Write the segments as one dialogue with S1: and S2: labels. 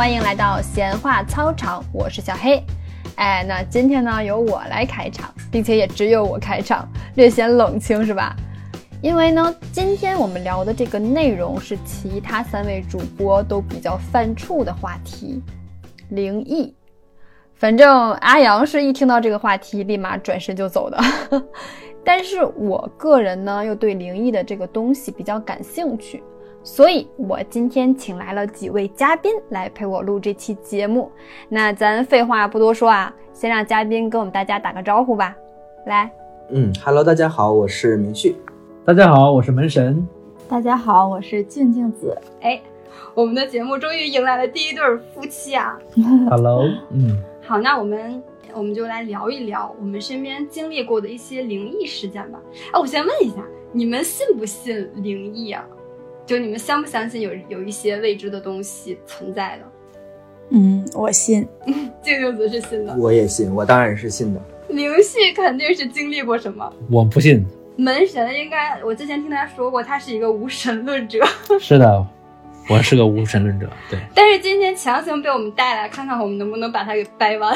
S1: 欢迎来到闲话操场，我是小黑。哎，那今天呢由我来开场，并且也只有我开场，略显冷清是吧？因为呢，今天我们聊的这个内容是其他三位主播都比较犯怵的话题，灵异。反正阿阳是一听到这个话题，立马转身就走的。但是我个人呢，又对灵异的这个东西比较感兴趣。所以，我今天请来了几位嘉宾来陪我录这期节目。那咱废话不多说啊，先让嘉宾跟我们大家打个招呼吧。来，
S2: 嗯，Hello，大家好，我是明旭。
S3: 大家好，我是门神。
S4: 大家好，我是静静子。
S1: 哎，我们的节目终于迎来了第一对夫妻啊。
S3: Hello，嗯，
S1: 好，那我们我们就来聊一聊我们身边经历过的一些灵异事件吧。哎，我先问一下，你们信不信灵异啊？就你们相不相信有有一些未知的东西存在的？
S4: 嗯，我信。
S1: 静静子是信的，
S2: 我也信，我当然是信的。
S1: 灵系肯定是经历过什么？
S3: 我不信。
S1: 门神应该，我之前听他说过，他是一个无神论者。
S3: 是的，我是个无神论者。对。
S1: 但是今天强行被我们带来，看看我们能不能把他给掰弯。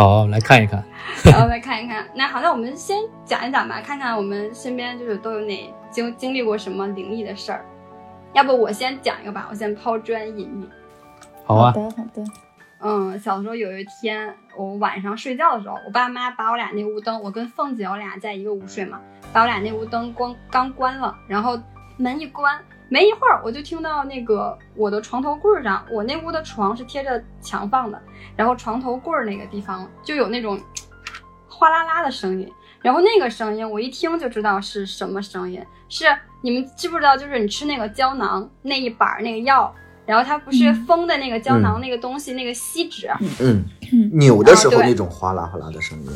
S3: 好，来看一看。
S1: 然后来看一看。那好，那我们先讲一讲吧，看看我们身边就是都有哪。经经历过什么灵异的事儿？要不我先讲一个吧，我先抛砖引玉。
S3: 好啊，
S4: 好的好的。
S1: 嗯，小时候有一天，我晚上睡觉的时候，我爸妈把我俩那屋灯，我跟凤姐我俩在一个屋睡嘛，把我俩那屋灯光刚关了，然后门一关，没一会儿我就听到那个我的床头柜上，我那屋的床是贴着墙放的，然后床头柜那个地方就有那种哗啦啦的声音。然后那个声音，我一听就知道是什么声音。是你们知不知道？就是你吃那个胶囊那一板那个药，然后它不是封的那个胶囊那个东西，那个锡纸，
S2: 嗯，扭的时候那种哗啦哗啦的声音。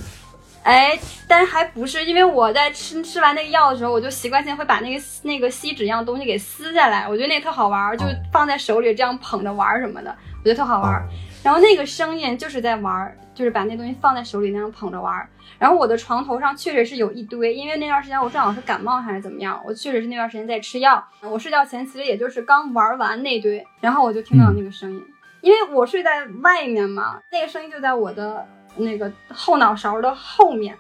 S1: 哎，但是还不是，因为我在吃吃完那个药的时候，我就习惯性会把那个那个锡纸一样东西给撕下来，我觉得那特好玩，就放在手里这样捧着玩什么的，我觉得特好玩。然后那个声音就是在玩，就是把那东西放在手里那样捧着玩。然后我的床头上确实是有一堆，因为那段时间我正好是感冒还是怎么样，我确实是那段时间在吃药。我睡觉前其实也就是刚玩完那堆，然后我就听到那个声音，因为我睡在外面嘛，那个声音就在我的那个后脑勺的后面，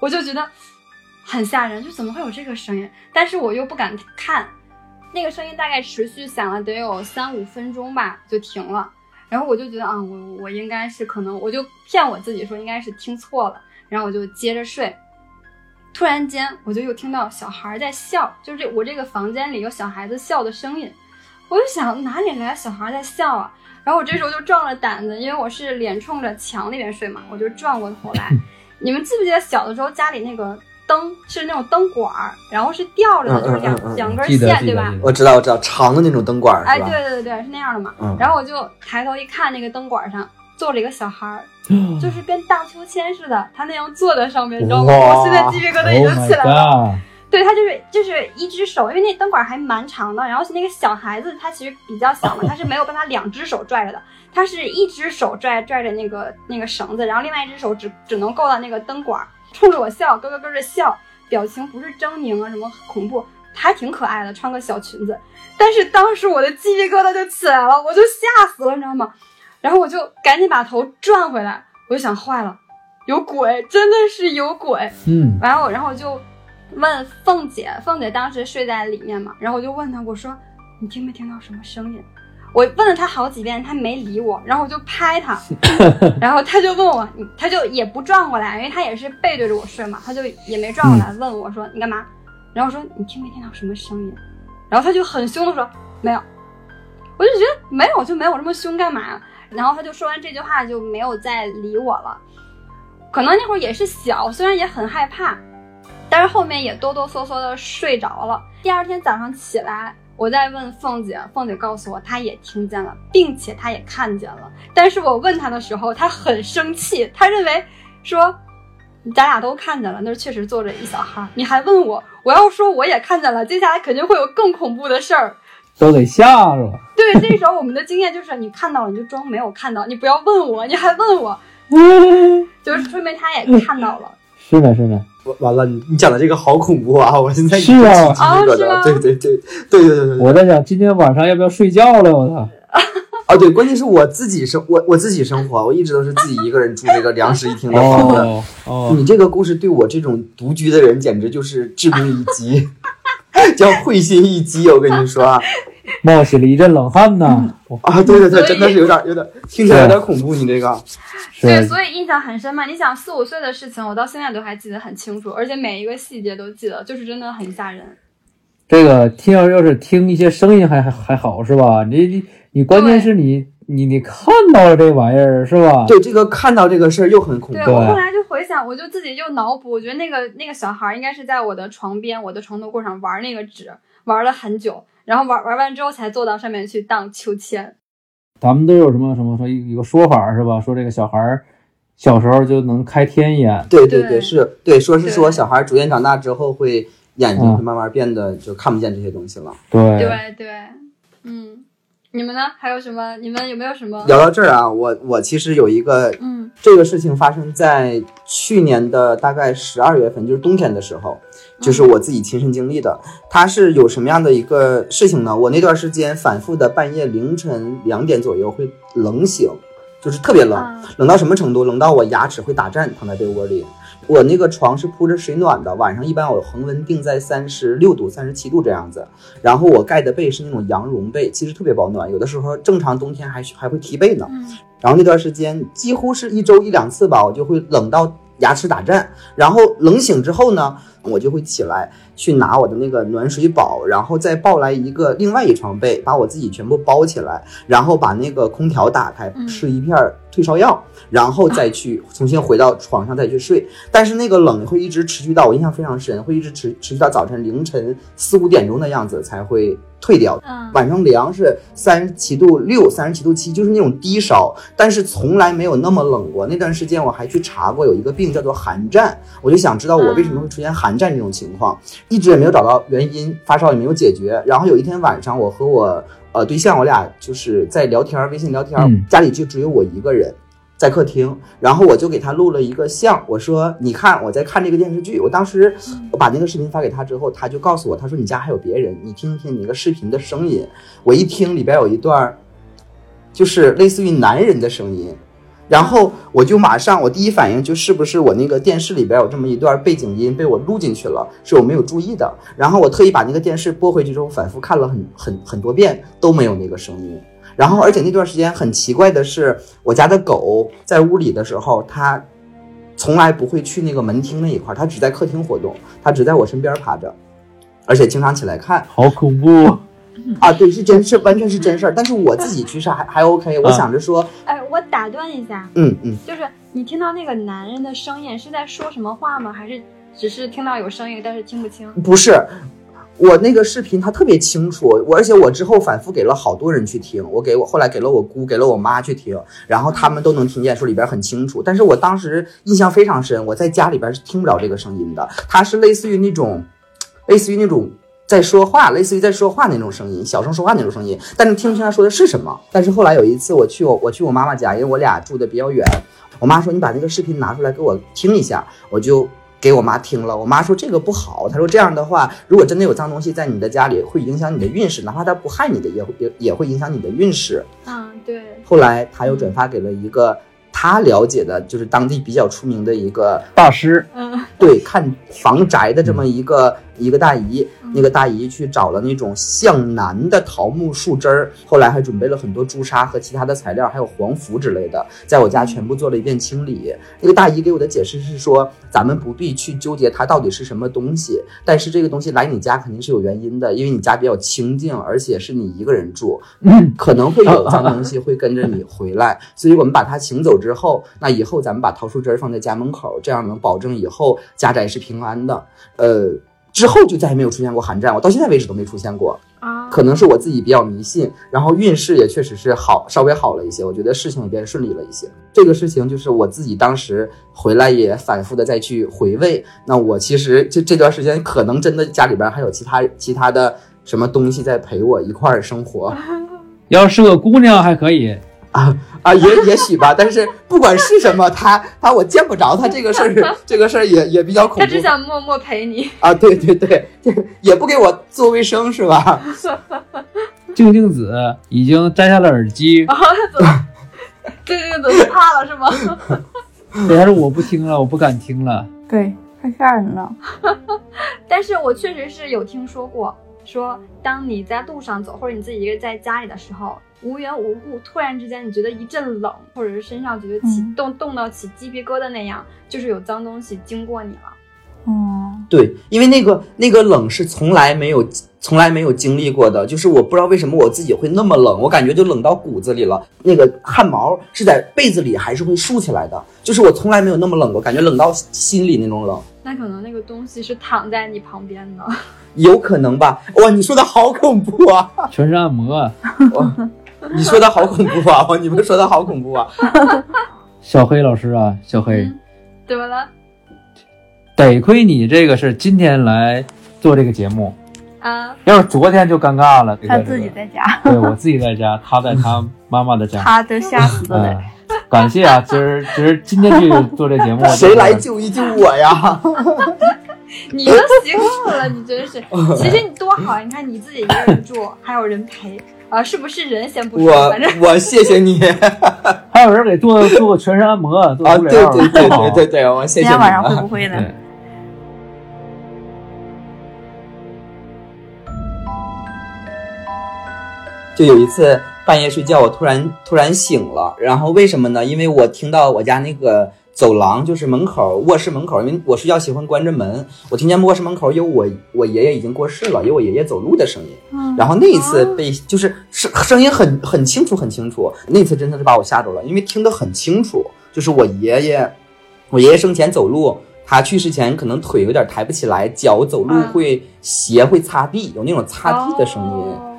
S1: 我就觉得很吓人，就怎么会有这个声音？但是我又不敢看，那个声音大概持续响了得有三五分钟吧，就停了。然后我就觉得啊，我我应该是可能，我就骗我自己说应该是听错了。然后我就接着睡，突然间我就又听到小孩在笑，就是这我这个房间里有小孩子笑的声音，我就想哪里来小孩在笑啊？然后我这时候就壮了胆子，因为我是脸冲着墙那边睡嘛，我就转过头来。你们记不记得小的时候家里那个灯是那种灯管儿，然后是吊着的，就是两两根线，对吧？
S2: 我知道，我知道，长的那种灯管
S1: 哎，对对对对，是那样的嘛。然后我就抬头一看，那个灯管上坐着一个小孩儿。就是跟荡秋千似的，他那样坐在上面，你知道吗？我现在鸡皮疙瘩已经起来了。对他就是就是一只手，因为那灯管还蛮长的，然后那个小孩子，他其实比较小嘛，他是没有办法两只手拽着的，他是一只手拽拽着那个那个绳子，然后另外一只手只只能够到那个灯管，冲着我笑，咯咯咯的笑，表情不是狰狞啊什么恐怖，还挺可爱的，穿个小裙子。但是当时我的鸡皮疙瘩就起来了，我就吓死了，你知道吗？然后我就赶紧把头转回来，我就想坏了，有鬼，真的是有鬼。
S3: 嗯，
S1: 然后然后我就问凤姐，凤姐当时睡在里面嘛，然后我就问她，我说你听没听到什么声音？我问了她好几遍，她没理我，然后我就拍她，然后她就问我，她就也不转过来，因为她也是背对着我睡嘛，她就也没转过来问我说你干嘛？然后说你听没听到什么声音？然后她就很凶的说没有，我就觉得没有就没有，这么凶干嘛呀？然后她就说完这句话就没有再理我了，可能那会儿也是小，虽然也很害怕，但是后面也哆哆嗦嗦的睡着了。第二天早上起来，我再问凤姐，凤姐告诉我她也听见了，并且她也看见了。但是我问她的时候，她很生气，她认为说咱俩都看见了，那确实坐着一小孩，你还问我，我要说我也看见了，接下来肯定会有更恐怖的事儿。
S3: 都得吓着。
S1: 对，那时候我们的经验就是，你看到了你就装没有看到，你不要问我，你还问我，就是说明他也看到了。
S3: 是的，是的。
S2: 完了，你你讲的这个好恐怖啊！我现在
S3: 是啊，
S1: 啊是吗？
S2: 对对对对对对对。
S3: 我在想今天晚上要不要睡觉了？我操！
S2: 啊，对，关键是我自己生我我自己生活，我一直都是自己一个人住这个两室一厅的房子。
S3: 哦哦，
S2: 你这个故事对我这种独居的人简直就是致命一击，叫会心一击。我跟你说啊，
S3: 冒起了一阵冷汗呐。
S2: 啊，对对对，真的是有点有点听起来有点恐怖。你这个
S1: 对，所以印象很深嘛。你想四五岁的事情，我到现在都还记得很清楚，而且每一个细节都记得，就是真的很吓人。
S3: 这个听要要是听一些声音还还还好是吧？你你你关键是你你你看到了这玩意儿是吧？
S2: 对这个看到这个事儿又很恐怖。
S1: 对我后来就回想，我就自己就脑补，我觉得那个那个小孩应该是在我的床边，我的床头柜上玩那个纸，玩了很久，然后玩玩完之后才坐到上面去荡秋千。
S3: 咱们都有什么什么说一个说法是吧？说这个小孩儿小时候就能开天眼，
S2: 对对
S1: 对
S2: 是对，说是说小孩逐渐长大之后会眼睛
S3: 嗯
S2: 会慢慢变得就看不见这些东西了。
S3: 对
S1: 对对，嗯，你们呢？还有什么？你们有没有什么？
S2: 聊到这儿啊，我我其实有一个
S1: 嗯
S2: 这个事情发生在去年的大概十二月份，就是冬天的时候，就是我自己亲身经历的。它是有什么样的一个事情呢？我那段时间反复的半夜凌晨两点左右会冷醒，就是特别冷，
S1: 啊
S2: 冷到什么程度？冷到我牙齿会打颤，躺在被窝里。我那个床是铺着水暖的，晚上一般我恒温定在三十六度、三十七度这样子。然后我盖的被是那种羊绒被，其实特别保暖，有的时候正常冬天还还会踢被呢。
S1: 嗯
S2: 然后那段时间几乎是一周一两次吧，我就会冷到牙齿打颤。然后冷醒之后呢，我就会起来去拿我的那个暖水宝，然后再抱来一个另外一床被，把我自己全部包起来，然后把那个空调打开，
S1: 嗯
S2: 吃一片退烧药，然后再去重新回到床上再去睡。但是那个冷会一直持续到我印象非常深，会一直持持续到早晨凌晨四五点钟的样子才会退掉。
S1: 嗯
S2: 晚上凉是三十七度六、三十七度七，就是那种低烧，但是从来没有那么冷过。那段时间我还去查过，有一个病叫做寒战，我就想知道我为什么会出现寒战这种情况，一直也没有找到原因，发烧也没有解决。然后有一天晚上，我和我呃对象，我俩就是在聊天，微信聊天，
S3: 嗯
S2: 家里就只有我一个人。在客厅，然后我就给他录了一个像，我说：“你看我在看这个电视剧。”我当时我把那个视频发给他之后，他就告诉我，他说：“你家还有别人，你听听你那个视频的声音。”我一听里边有一段儿，就是类似于男人的声音，然后我就马上，我第一反应就是不是我那个电视里边有这么一段背景音被我录进去了，是我没有注意的。然后我特意把那个电视拨回去之后，反复看了很很 很多遍，都没有那个声音。然后，而且那段时间很奇怪的是，我家的狗在屋里的时候，它从来不会去那个门厅那一块，它只在客厅活动，它只在我身边趴着，而且经常起来看。
S3: 好恐怖。
S2: 啊，对，是真是完全是真事儿。但是我自己其实还还 OK，我想着说，
S1: 哎，我打断一下，
S2: 嗯嗯，
S1: 就是你听到那个男人的声音是在说什么话吗？还是只是听到有声音，但是听不清？
S2: 不是。我那个视频他特别清楚，我而且我之后反复给了好多人去听，我给我后来给了我姑，给了我妈去听，然后他们都能听见，说里边很清楚。但是我当时印象非常深，我在家里边是听不了这个声音的，它是类似于那种，类似于那种在说话，类似于在说话那种声音，小声说话那种声音，但是听不清他说的是什么。但是后来有一次我去我我去我妈妈家，因为我俩住的比较远，我妈说你把那个视频拿出来给我听一下，我就。给我妈听了，我妈说这个不好，她说这样的话，如果真的有脏东西在你的家里，会影响你的运势，哪怕它不害你的，也会也也会影响你的运势。
S1: 嗯，对，
S2: 后来她又转发给了一个他了解的，就是当地比较出名的一个
S3: 大师，
S1: 嗯
S2: 对看房宅的这么一个一个大姨，那个大姨去找了那种向南的桃木树枝儿，后来还准备了很多朱砂和其他的材料，还有黄符之类的，在我家全部做了一遍清理。那个大姨给我的解释是说，咱们不必去纠结它到底是什么东西，但是这个东西来你家肯定是有原因的，因为你家比较清静，而且是你一个人住，
S3: 嗯，
S2: 可能会有脏东西会跟着你回来，所以我们把它请走之后，那以后咱们把桃树枝儿放在家门口，这样能保证以后家宅是平安的。呃，之后就再也没有出现过寒战，我到现在为止都没出现过。
S1: 啊，
S2: 可能是我自己比较迷信，然后运势也确实是好，稍微好了一些，我觉得事情也变顺利了一些。这个事情就是我自己当时回来也反复的再去回味。那我其实这这段时间可能真的家里边还有其他其他的什么东西在陪我一块儿生活。
S3: 要是个姑娘还可以，
S2: 啊 啊，也也许吧，但是不管是什么，他他我见不着他这个事儿，这个事儿也也比较恐怖他
S1: 只想默默陪你。
S2: 啊。对对对，这个也不给我做卫生是吧？
S3: 静静子已经摘下了耳机，
S1: 啊，怎么？这这个怎么怕了是吗？
S3: 对，他说我不听了，我不敢听了。
S4: 对，太吓人了。
S1: 但是我确实是有听说过，说当你在路上走，或者你自己一个人在家里的时候，无缘无故突然之间你觉得一阵冷，或者是身上觉得起
S4: 嗯
S1: 冻冻到起鸡皮疙瘩那样，就是有脏东西经过你了。
S4: 哦，
S2: 对，因为那个那个冷是从来没有从来没有经历过的，就是我不知道为什么我自己会那么冷，我感觉就冷到骨子里了。那个汗毛是在被子里还是会竖起来的，就是我从来没有那么冷过，感觉冷到心里那种冷，
S1: 那可能那个东西是躺在你旁边的。
S2: 有可能吧？哇，你说的好恐怖啊！
S3: 全身按摩，啊
S2: 哇，你说的好恐怖啊！哇，你们说的好恐怖啊！
S3: 小黑老师啊，小黑，
S1: 嗯，怎么了？
S3: 得亏你这个是今天来做这个节目，
S1: 啊，
S3: 要是昨天就尴尬了。这个
S4: 他自己，在家，
S3: 对我自己在家，他在他妈妈的家。
S4: 他都吓死了。
S3: 哎，感谢啊！今儿今儿今天去做这节目，
S2: 谁来救一救我呀？
S1: 你都习惯了，你真是。其实你多好，你看你自己一个人住，还有人陪，啊，是不是人先不说，
S2: 我
S1: 反正
S2: 我谢谢你
S3: 还有人给做做个全身按摩，做
S2: 啊！对对对对对对，我谢谢你
S4: 今天晚上会
S2: 啊。
S4: 不会呢？
S2: 就有一次半夜睡觉，我突然突然醒了，然后为什么呢？因为我听到我家那个走廊，就是门口卧室门口，因为我睡觉喜欢关着门，我听见卧室门口有我我爷爷已经过世了，有我爷爷走路的声音。
S4: 嗯，
S2: 然后那一次被就是声声音很很清楚很清楚，那次真的是把我吓着了，因为听得很清楚，就是我爷爷，我爷爷生前走路，他去世前可能腿有点抬不起来，脚走路
S1: 啊
S2: 会鞋会擦地，有那种擦地的声音。
S1: 哦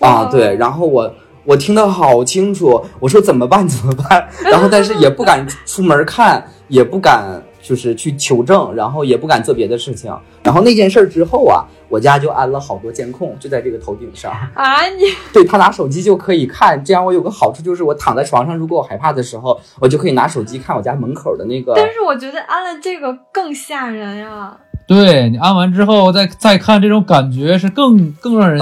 S2: 啊，对，，然后我我听得好清楚，我说怎么办 怎么办？然后但是也不敢出门看，也不敢就是去求证，然后也不敢做别的事情。然后那件事儿之后啊，我家就安了好多监控，就在这个头顶上。
S1: 啊，你
S2: 对他拿手机就可以看，这样我有个好处就是我躺在床上，如果我害怕的时候，我就可以拿手机看我家门口的那个。
S1: 但是我觉得安了这个更吓人呀。
S3: 对你按完之后再再看，这种感觉是更更让人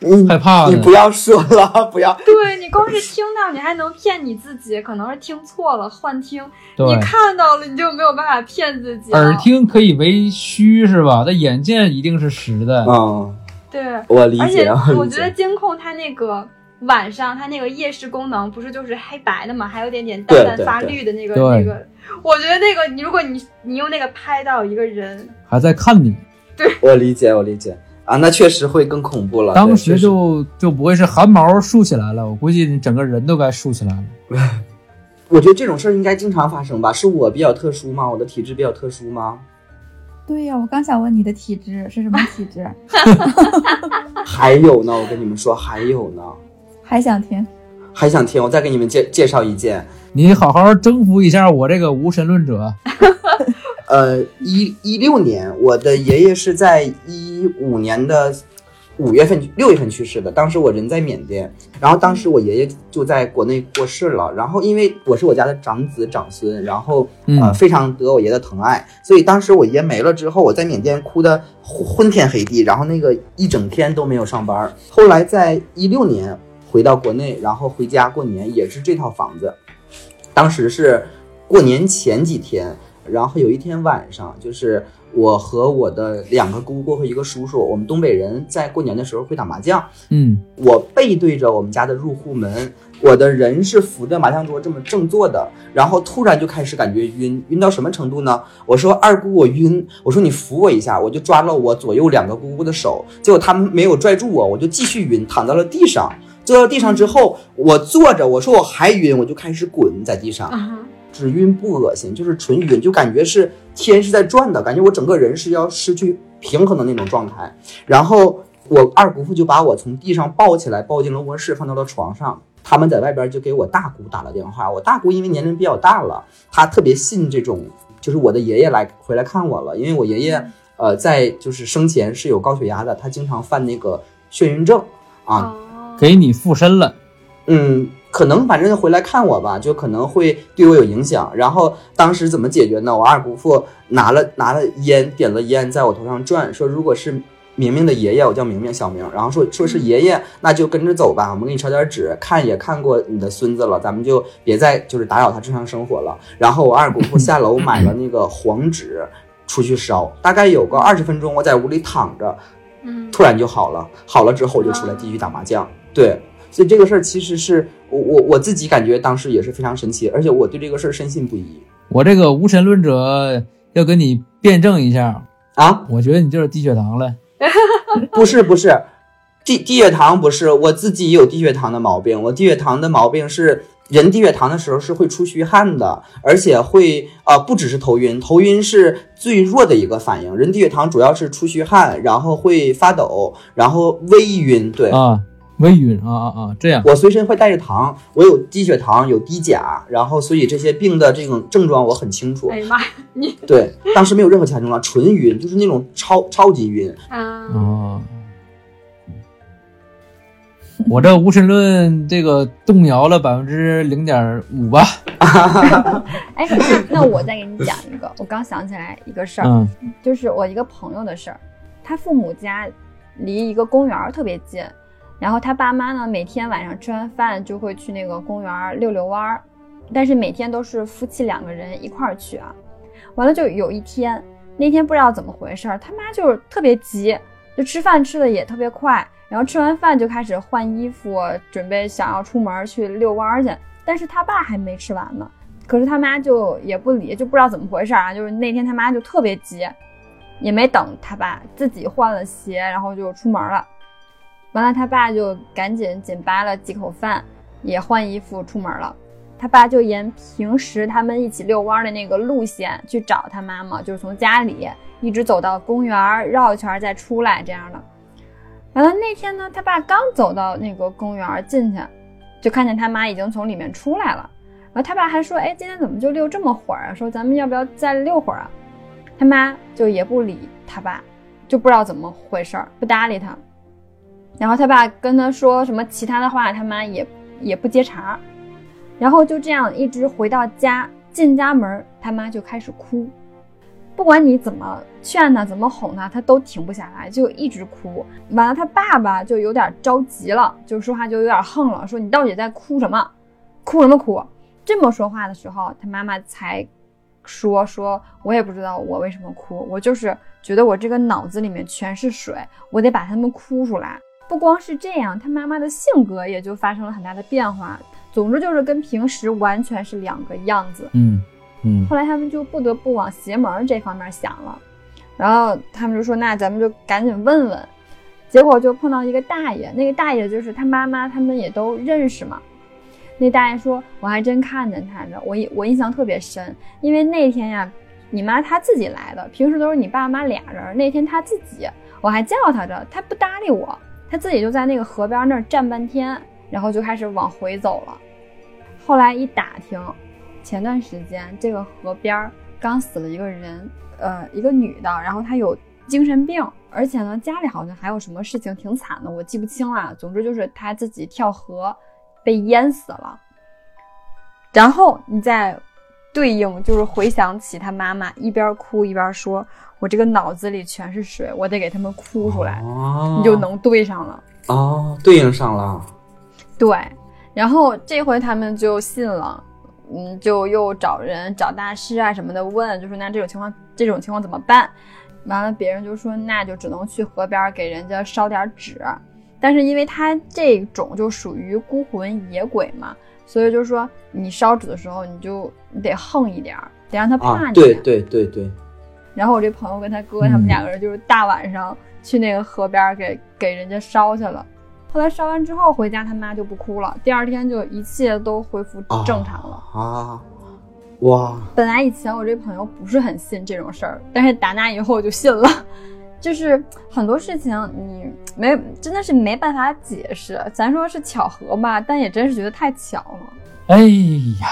S2: 你
S3: 害怕的。
S2: 你不要说了，不要。
S1: 对你光是听到，你还能骗你自己，可能是听错了，幻听。你看到了，你就没有办法骗自己。
S3: 耳听可以为虚是吧？但眼见一定是实的。
S2: 嗯，
S1: 对，
S2: 我理
S1: 而且
S2: 解啊，理
S1: 我觉得。监控它那个晚上它那个夜视功能不是就是黑白的嘛，还有点点淡淡发绿的那个那个。我觉得那个你如果你你用那个拍到一个人，
S3: 还在看你，对
S2: 我理解，我理解啊，那确实会更恐怖了。
S3: 当时就就不会是汗毛竖起来了，我估计你整个人都该竖起来了。
S2: 我觉得这种事儿应该经常发生吧？是我比较特殊吗？我的体质比较特殊吗？
S4: 对呀，我刚想问你的体质是什么体质，
S2: 还有呢，我跟你们说，还有呢，
S4: 还想听？
S2: 还想听？我再给你们介介绍一件。
S3: 你好好征服一下我这个无神论者。
S2: 呃，一一六年，我的爷爷是在一五年的五月份、六月份去世的。当时我人在缅甸，然后当时我爷爷就在国内过世了。然后因为我是我家的长子长孙，然后呃
S3: 嗯
S2: 非常得我爷的疼爱，所以当时我爷没了之后，我在缅甸哭的昏天黑地，然后那个一整天都没有上班。后来在一六年回到国内，然后回家过年，也是这套房子。当时是过年前几天，然后有一天晚上，就是我和我的两个姑姑和一个叔叔，我们东北人在过年的时候会打麻将。
S3: 嗯，
S2: 我背对着我们家的入户门，我的人是扶着麻将桌这么正坐的，然后突然就开始感觉晕，晕到什么程度呢？我说二姑我晕，我说你扶我一下，我就抓了我左右两个姑姑的手，结果他们没有拽住我，我就继续晕，躺到了地上。坐到地上之后，我坐着，我说我还晕，我就开始滚在地上。
S1: 啊，
S2: 只晕不恶心，就是纯晕，就感觉是天是在转的，感觉我整个人是要失去平衡的那种状态。然后我二姑父就把我从地上抱起来，抱进了卧室，放到了床上。他们在外边就给我大姑打了电话，我大姑因为年龄比较大了，她特别信这种，就是我的爷爷来回来看我了，因为我爷爷呃在就是生前是有高血压的，他经常犯那个眩晕症啊，
S1: 哦，
S3: 给你附身了。
S2: 嗯，可能反正回来看我吧，就可能会对我有影响。然后当时怎么解决呢？我二姑父拿了拿了烟，点了烟，在我头上转，说如果是明明的爷爷，我叫明明小明，然后说说是爷爷，那就跟着走吧，我们给你烧点纸，看也看过你的孙子了，咱们就别再就是打扰他正常生活了。然后我二姑父下楼买了那个黄纸出去烧，大概有个二十分钟，我在屋里躺着，
S5: 嗯，
S2: 突然就好了，好了之后我就出来继续打麻将。对，所以这个事儿其实是我我我自己感觉当时也是非常神奇，而且我对这个事儿深信不疑
S3: 我这个无神论者要跟你辩证一下，
S2: 啊。
S3: 我觉得你就是低血糖了。
S2: 不是不是，低低血糖不是，我自己也有低血糖的毛病。我低血糖的毛病是，人低血糖的时候是会出虚汗的，而且会呃不只是头晕，头晕是最弱的一个反应。人低血糖主要是出虚汗，然后会发抖，然后微晕。对，
S3: 啊，微晕啊啊啊，这样
S2: 我随身会带着糖，我有低血糖，有低钾，然后所以这些病的这种症状我很清楚
S5: 哎。呀妈呀，你
S2: 对，当时没有任何其他症状，纯晕，就是那种超超级晕。
S5: 啊，
S3: 哦。我这无神论这个动摇了百分之零点五吧。
S1: 哎，那那我再给你讲一个，我刚想起来一个事儿，
S3: 嗯
S1: 就是我一个朋友的事儿。他父母家离一个公园特别近，然后他爸妈呢每天晚上吃完饭就会去那个公园儿溜溜弯儿，但是每天都是夫妻两个人一块儿去啊。完了就有一天，那天不知道怎么回事儿，他妈就是特别急，就吃饭吃的也特别快，然后吃完饭就开始换衣服，准备想要出门去遛弯儿去，但是他爸还没吃完呢。可是他妈就也不理，就不知道怎么回事儿啊。就是那天他妈就特别急，也没等他爸，自己换了鞋，然后就出门了。完了，他爸就赶紧紧扒了几口饭，也换衣服出门了。他爸就沿平时他们一起遛弯的那个路线去找他妈妈，就是从家里一直走到公园，绕一圈再出来这样的。完了那天呢，他爸刚走到那个公园进去，就看见他妈已经从里面出来了。然后他爸还说：“哎，今天怎么就遛这么会儿啊？说咱们要不要再遛会儿啊？”他妈就也不理他爸，就不知道怎么回事儿，不搭理他。然后他爸跟他说什么其他的话，他妈也也不接茬儿。然后就这样一直回到家，进家门，他妈就开始哭。不管你怎么劝他，怎么哄他，他都停不下来，就一直哭。完了，他爸爸就有点着急了，就说话就有点横了，说你到底在哭什么？哭什么哭？这么说话的时候，他妈妈才说说，我也不知道我为什么哭，我就是觉得我这个脑子里面全是水，我得把它们哭出来。不光是这样，他妈妈的性格也就发生了很大的变化。总之就是跟平时完全是两个样子。
S3: 嗯嗯
S1: 后来他们就不得不往邪门这方面想了，然后他们就说：“那咱们就赶紧问问。”结果就碰到一个大爷，那个大爷就是他妈妈，他们也都认识嘛。那大爷说：“我还真看见他着，我印我印象特别深，因为那天呀，你妈她自己来的，平时都是你爸妈俩人，那天她自己，我还叫她着，她不搭理我，他自己就在那个河边那儿站半天，然后就开始往回走了。后来一打听，前段时间这个河边刚死了一个人，呃，一个女的，然后她有精神病，而且呢家里好像还有什么事情挺惨的，我记不清了。总之就是她自己跳河被淹死了。然后你再对应，就是回想起他妈妈一边哭一边说：“我这个脑子里全是水，我得给他们哭出来。
S2: 哦
S1: 你就能对上了。
S2: 哦，对应上了。
S1: 对，然后这回他们就信了，嗯，就又找人找大师啊什么的问，就说那这种情况这种情况怎么办？完了，别人就说那就只能去河边给人家烧点纸，但是因为他这种就属于孤魂野鬼嘛，所以就是说你烧纸的时候你就你得横一点儿，得让他怕
S2: 啊，
S1: 你。
S2: 对对对对，
S1: 然后我这朋友跟他哥他们两个人就是大晚上去那个河边儿给给人家烧去了。后来烧完之后回家，他妈就不哭了，第二天就一切都恢复正常了。
S2: 啊，哇，
S1: 本来以前我这朋友不是很信这种事儿，但是打那以后我就信了。就是很多事情你没真的是没办法解释，咱说是巧合吧，但也真是觉得太巧了。
S3: 哎呀，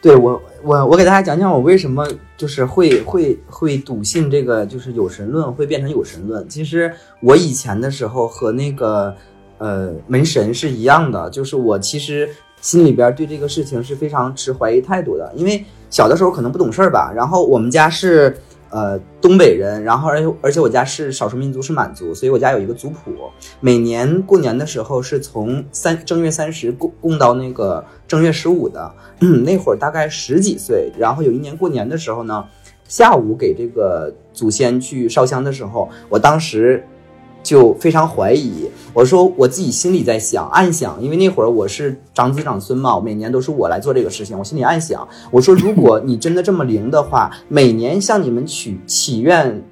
S2: 对我我我给大家讲讲我为什么就是会会会笃信这个就是有神论会变成有神论。其实我以前的时候和那个呃门神是一样的，就是我其实心里边对这个事情是非常持怀疑态度的，因为小的时候可能不懂事儿吧，然后我们家是呃东北人，然后而且而且我家是少数民族是满族，所以我家有一个族谱。每年过年的时候是从三正月三十供供到那个正月十五的。那会儿大概十几岁，然后有一年过年的时候呢，下午给这个祖先去烧香的时候，我当时。就非常怀疑，我说我自己心里在想，暗想，因为那会儿我是长子长孙嘛，每年都是我来做这个事情，我心里暗想，我说如果你真的这么灵的话，每年向你们许祈愿，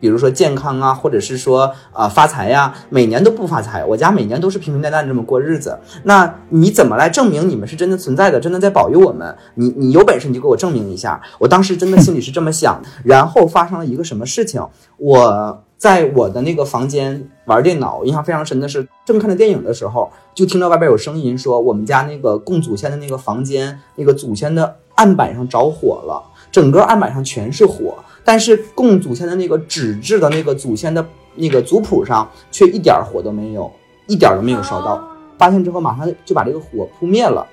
S2: 比如说健康啊，或者是说啊发财呀，每年都不发财，我家每年都是平平淡淡这么过日子，那你怎么来证明你们是真的存在的，真的在保佑我们？你你有本事你就给我证明一下。我当时真的心里是这么想，然后发生了一个什么事情，我。在我的那个房间玩电脑，印象非常深的是，正看着电影的时候，就听到外边有声音说，我们家那个供祖先的那个房间，那个祖先的案板上着火了，整个案板上全是火，但是供祖先的那个纸质的那个祖先的那个族谱上却一点火都没有，一点都没有烧到。发现之后，马上就把这个火扑灭了。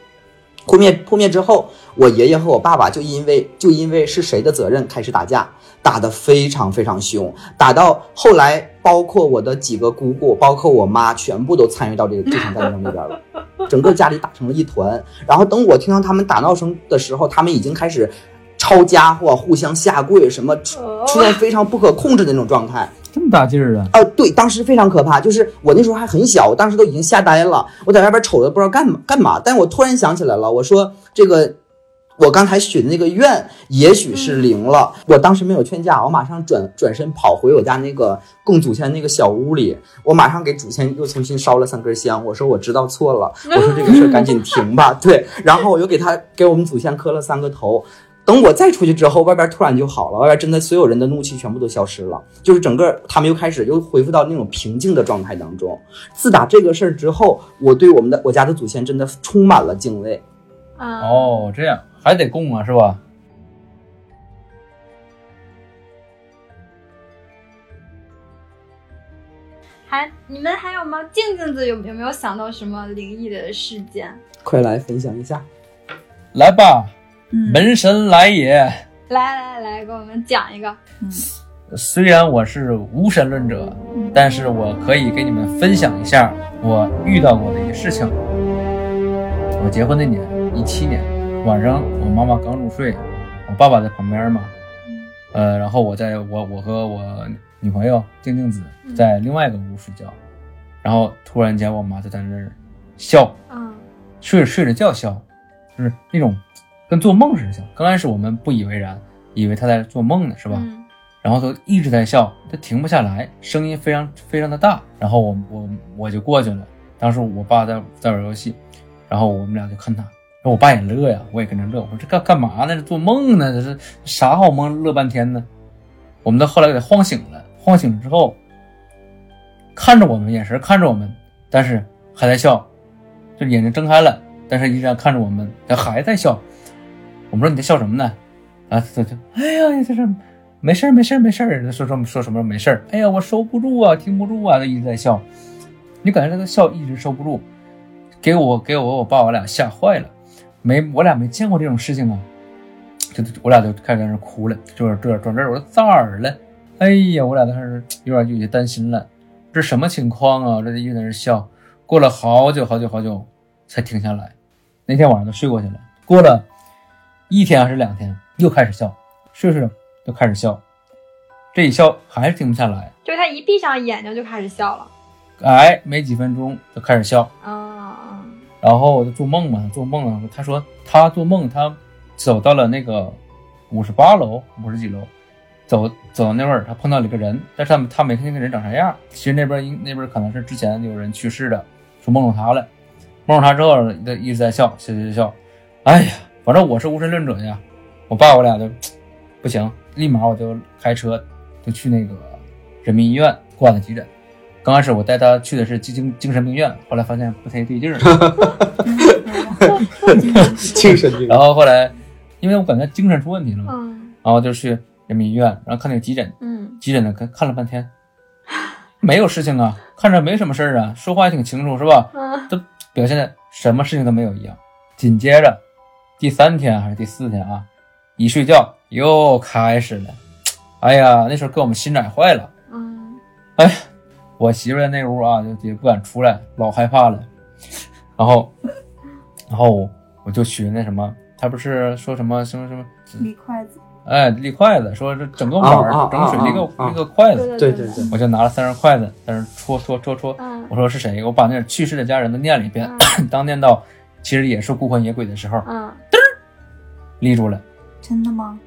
S2: 扑灭扑灭之后，我爷爷和我爸爸就因为就因为是谁的责任开始打架。打得非常非常凶，打到后来，包括我的几个姑姑，包括我妈，全部都参与到这个这场战争里边了。整个家里打成了一团。然后等我听到他们打闹声的时候，他们已经开始抄家伙，互相下跪，什么出现非常不可控制的那种状态。
S3: 这么大劲儿啊！
S2: 呃，对，当时非常可怕。就是我那时候还很小，我当时都已经吓呆了。我在外边瞅着不知道干嘛干嘛，但我突然想起来了，我说这个。我刚才许的那个愿，也许是灵了。我当时没有劝架，我马上转转身跑回我家那个供祖先那个小屋里，我马上给祖先又重新烧了三根香。我说我知道错了，我说这个事儿赶紧停吧。对，然后我又给他给我们祖先磕了三个头。等我再出去之后，外边突然就好了，外边真的所有人的怒气全部都消失了，就是整个他们又开始又恢复到那种平静的状态当中。自打这个事儿之后，我对我们的我家的祖先真的充满了敬畏。
S3: 哦，这样。还得供啊，是吧？
S1: 还你们还有吗？静静子有有没有想到什么灵异的事件？
S2: 快来分享一下！
S3: 来吧，门神来也！
S1: 来来来，给我们讲一个。
S3: 虽然我是无神论者，但是我可以给你们分享一下我遇到过的一些事情。我结婚那年，一七年。晚上，我妈妈刚入睡，我爸爸在旁边嘛，呃，然后我在我我和我女朋友静静子在另外一个屋睡觉，然后突然间我妈就在那儿笑，睡着睡着觉笑，就是那种跟做梦似的笑。刚开始我们不以为然，以为他在做梦呢，是吧？然后他一直在笑，他停不下来，声音非常非常的大。然后我我我就过去了，当时我爸在在玩游戏，然后我们俩就看他。我爸也乐呀，我也跟着乐。我说这干干嘛呢？这做梦呢？这是啥好梦？乐半天呢？我们到后来给他晃醒了，晃醒了之后，看着我们，眼神看着我们，但是还在笑，就眼睛睁开了，但是依然看着我们，他还在笑。我们说你在笑什么呢？啊，他就哎呀，这是没事儿，没事儿，没事儿。他说说说什么没事儿？哎呀，我收不住啊，停不住啊，他一直在笑。你感觉这个笑一直收不住，给我给我我爸我俩吓坏了。没，我俩没见过这种事情啊，就我俩就开始在那哭了，就是这转这儿，我说咋了？哎呀，我俩开始有点有些担心了，这什么情况啊？这一直在那笑，过了好久好久好久才停下来。那天晚上都睡过去了，过了一天还是两天，又开始笑，睡睡就开始笑，这一笑还是停不下来，
S1: 就是他一闭上眼睛就开始笑了，
S3: 哎，没几分钟就开始笑
S1: 啊。
S3: 然后我就做梦嘛，做梦了。他说他做梦，他走到了那个五十八楼、五十几楼，走走到那会儿，他碰到了一个人，但是他他没看见那个人长啥样。其实那边应那边可能是之前有人去世的，说梦中他了。梦中他之后，他一直在笑，笑笑笑。哎呀，反正我是无神论者呀。我爸我俩就 不行，立马我就开车就去那个人民医院挂的急诊。刚开始我带他去的是精精神病院，后来发现不太对劲儿。
S2: 精神病。
S3: 然后后来，因为我感觉精神出问题了嘛，然后就去人民医院，然后看那个急诊。嗯。急诊呢，看看了半天，没有事情啊，看着没什么事儿啊，说话也挺清楚，是吧？嗯。都表现的什么事情都没有一样。紧接着，第三天还是第四天啊，一睡觉又开始了，哎呀，那时候给我们心窄坏了。
S1: 嗯
S3: 我媳妇在那屋啊，就也不敢出来，老害怕了。然后，然后我就学那什么，他不是说什么什么什么，
S6: 立筷子，
S3: 哎，立筷子，说这整个碗儿、
S2: 啊啊
S3: 整水立个、立个筷子，
S1: 对
S2: 对对对，
S3: 我就拿了三根筷子在那戳戳戳戳。
S1: 嗯
S3: 我说是谁？我把那去世的家人都念了一遍。当念到其实也是孤魂野鬼的时候，
S1: 嗯，
S3: 立住了，
S6: 真的吗？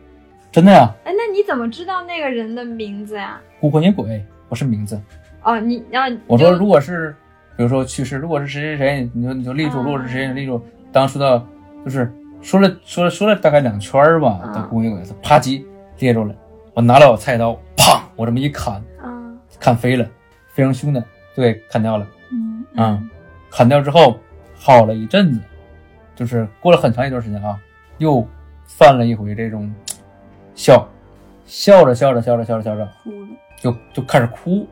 S3: 真的呀，
S1: 哎，那你怎么知道那个人的名字呀？
S3: 孤魂野鬼不是名字。
S1: 哦，你然后
S3: 我说如果是，比如说去世，如果是谁谁谁，你就你就立住；
S1: 嗯
S3: 如果是谁谁立住。当说到就是说了说了说了大概两圈儿吧，
S1: 嗯
S3: 到孤魂野鬼是啪叽列住了。我拿了我菜刀，砰，我这么一砍，
S1: 嗯
S3: 砍飞了，非常凶的就给砍掉了。
S6: 嗯
S3: 啊、砍掉之后，好了一阵子，就是过了很长一段时间啊，又犯了一回这种笑，笑着笑着笑着笑着笑着，
S6: 哭了。
S3: 就就开始哭，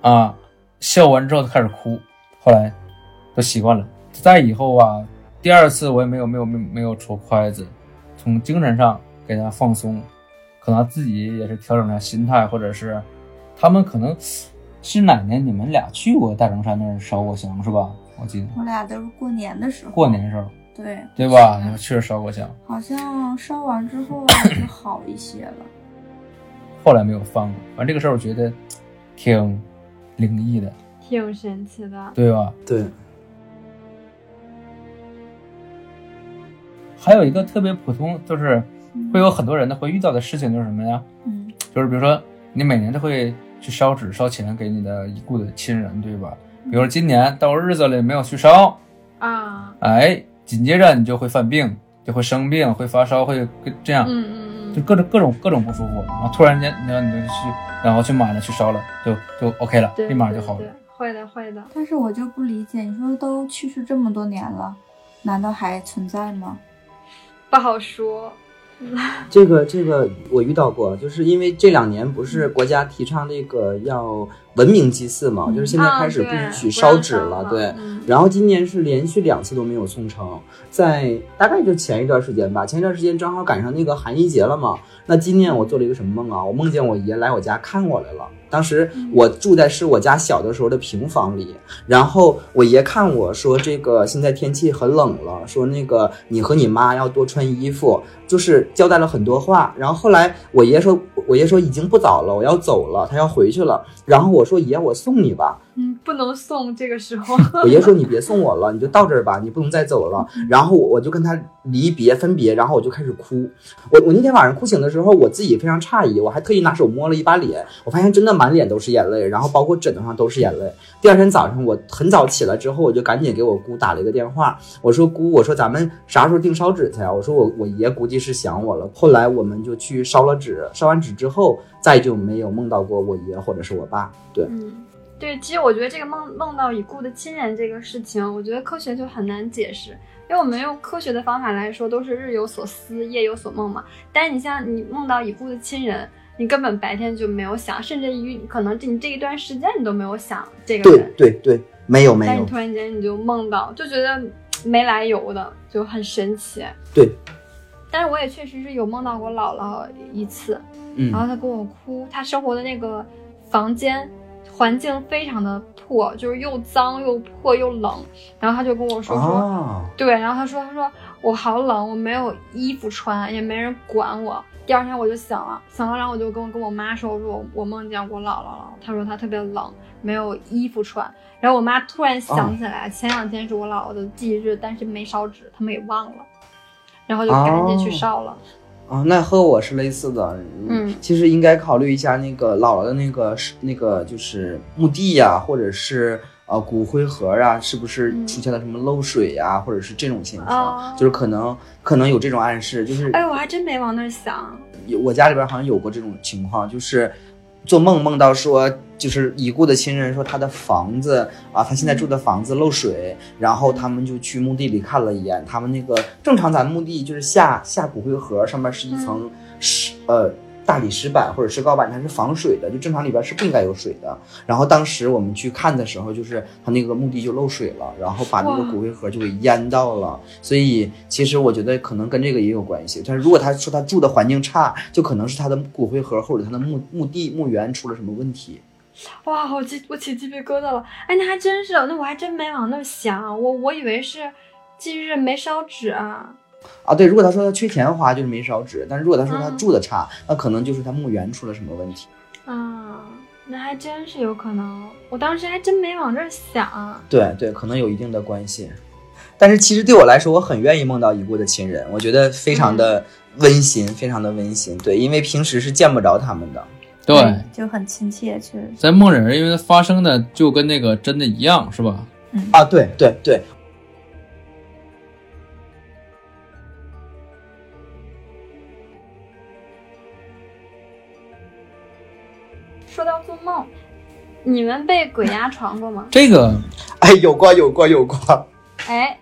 S3: 啊，笑完之后就开始哭，后来都习惯了。再以后啊，第二次我也没有没有没有没有戳筷子，从精神上给他放松，可能自己也是调整一下心态，或者是他们可能是哪年你们俩去过大凉山那儿烧过香是吧？我记得
S6: 我俩都是过年的时候，
S3: 过年的时候
S6: 对，
S3: 对吧？你们确实烧过香，
S6: 好像烧完之后就好一些了。
S3: 后来没有放过。反正这个事儿我觉得挺灵异的，
S1: 挺神奇的。
S3: 对吧？
S2: 对，
S3: 还有一个特别普通，就是会有很多人呢会遇到的事情，就是什么呀？
S6: 嗯
S3: 就是比如说你每年都会去烧纸烧钱给你的已故的亲人，对吧？比如说今年到日子里没有去烧，
S1: 啊，
S3: 哎，紧接着你就会犯病，就会生病，会发烧，会这样，
S1: 嗯嗯嗯，
S3: 就各种各种各种不舒服。然后突然间，然后你就去，然后去买了去烧了，就就 OK 了，立马就好了。
S1: 会的会的。
S6: 但是我就不理解，你说都去世这么多年了，难道还存在吗？
S1: 不好说。
S2: 这个这个我遇到过，就是因为这两年不是国家提倡那个要文明祭祀嘛，
S6: 嗯
S2: 就是现在
S1: 啊
S2: 开始
S1: 不让
S2: 烧纸了，
S1: 了
S2: 对。
S1: 嗯
S2: 然后今年是连续两次都没有送成，在大概就前一段时间吧，前一段时间正好赶上那个寒衣节了嘛。那今年我做了一个什么梦啊？我梦见我爷来我家看我来了。当时我住在是我家小的时候的平房里，然后我爷看我说这个现在天气很冷了，说那个你和你妈要多穿衣服，就是交代了很多话。然后后来我爷说，我爷说已经不早了，我要走了，他要回去了。然后我说爷，我送你吧。
S1: 嗯，不能送这个时候。
S2: 我爷说你别送我了，你就到这儿吧，你不能再走了。然后我我就跟他离别分别，然后我就开始哭。我我那天晚上哭醒的时候，我自己非常诧异，我还特意拿手摸了一把脸，我发现真的满脸都是眼泪，然后包括枕头上都是眼泪。第二天早上我很早起来之后，我就赶紧给我姑打了一个电话，我说姑，我说咱们啥时候订烧纸去啊？我说我我爷估计是想我了。后来我们就去烧了纸，烧完纸之后再就没有梦到过我爷或者是我爸。对，
S1: 嗯，对，其实我觉得这个梦梦到已故的亲人这个事情，我觉得科学就很难解释，因为我们用科学的方法来说，都是日有所思，夜有所梦嘛。但是你像你梦到已故的亲人，你根本白天就没有想，甚至于可能你这一段时间你都没有想这个人，
S2: 对对，没有没有
S1: 但是，突然间你就梦到，就觉得没来由的，就很神奇。
S2: 对。
S1: 但是我也确实是有梦到过姥姥一次，
S2: 嗯
S1: 然后她跟我哭，她生活的那个房间环境非常的破，就是又脏又破又冷。然后他就跟我说说，
S2: 哦，
S1: 对，然后他说他说我好冷，我没有衣服穿，也没人管我。第二天我就醒了，醒了，然后我就跟我跟我妈说，我说我我梦见我姥姥了。她说她特别冷，没有衣服穿。然后我妈突然想起来，前两天是我姥姥的忌日，但是没烧纸，他们给忘了，然后就赶紧去烧了。
S2: 啊，那和我是类似的。
S1: 嗯
S2: 其实应该考虑一下那个姥姥的那个是那个就是墓地呀、或者是呃骨灰盒啊，是不是
S1: 嗯
S2: 出现了什么漏水呀、或者是这种情况，
S1: 哦
S2: 就是可能可能有这种暗示。就是
S1: 哎，我还真没往那儿想。
S2: 有我家里边好像有过这种情况，就是做梦梦到说，就是已故的亲人说他的房子啊，他现在住的房子漏水，然后他们就去墓地里看了一眼，他们那个正常咱墓地就是下下骨灰盒上面是一层石、呃大理石板或者石膏板，它是防水的，就正常里边是不应该有水的。然后当时我们去看的时候，就是它那个墓地就漏水了，然后把那个骨灰盒就给淹到了。所以其实我觉得可能跟这个也有关系。但是如果他说他住的环境差，就可能是他的骨灰盒或者他的墓墓地墓园出了什么问题。
S1: 哇，我鸡我起鸡皮疙瘩了。哎，那还真是，那我还真没往那儿想，我我以为是忌日没烧纸啊。
S2: 啊，对，如果他说他缺钱花，就是没烧纸；但是如果他说他
S1: 嗯
S2: 住的差，那可能就是他墓园出了什么问题。
S1: 啊，那还真是有可能。我当时还真没往这儿想。
S2: 对对，可能有一定的关系。但是其实对我来说，我很愿意梦到已故的亲人，我觉得非常的温馨，非常的温馨。对，因为平时是见不着他们的。
S3: 对，
S6: 就很亲切，确实。
S3: 在梦里人，因为它发生的就跟那个真的一样，是吧？
S2: 啊，对对对，
S1: 你们被鬼压床过吗？
S3: 这个
S2: 哎，有过有过有过。
S1: 哎，